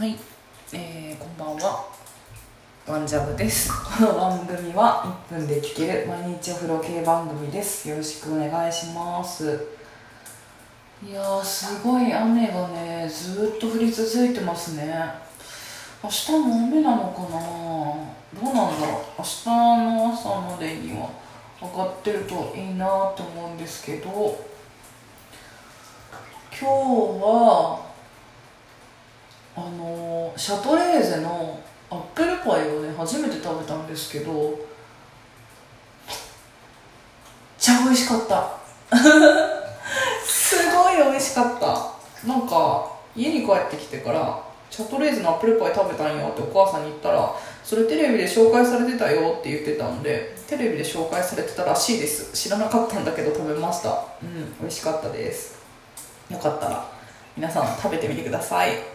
はい、えー、こんばんは。ワンジャブです。この番組は1分で聴ける毎日お風呂系番組です。よろしくお願いします。いやーすごい雨がねずっと降り続いてますね。明日も雨なのかな。どうなんだろう。明日の朝までには上がってるといいなと思うんですけど今日はあのシャトレーゼのアップルパイをね初めて食べたんですけどめっちゃ美味しかった。すごい美味しかった。なんか家に帰ってきてからシャトレーゼのアップルパイ食べたんよってお母さんに言ったらそれテレビで紹介されてたよって言ってたんでテレビで紹介されてたらしいです。知らなかったんだけど食べました。うん美味しかったです。よかったら皆さん食べてみてください。